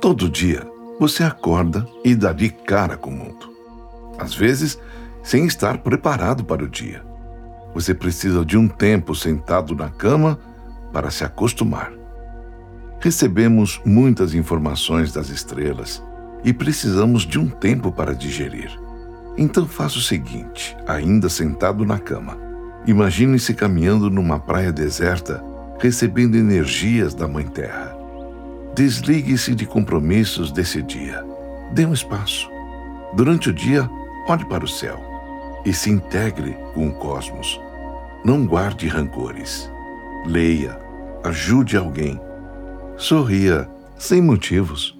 Todo dia você acorda e dá de cara com o mundo. Às vezes, sem estar preparado para o dia. Você precisa de um tempo sentado na cama para se acostumar. Recebemos muitas informações das estrelas e precisamos de um tempo para digerir. Então faça o seguinte, ainda sentado na cama. Imagine-se caminhando numa praia deserta, recebendo energias da Mãe Terra. Desligue-se de compromissos desse dia. Dê um espaço. Durante o dia, olhe para o céu e se integre com o cosmos. Não guarde rancores. Leia, ajude alguém. Sorria sem motivos.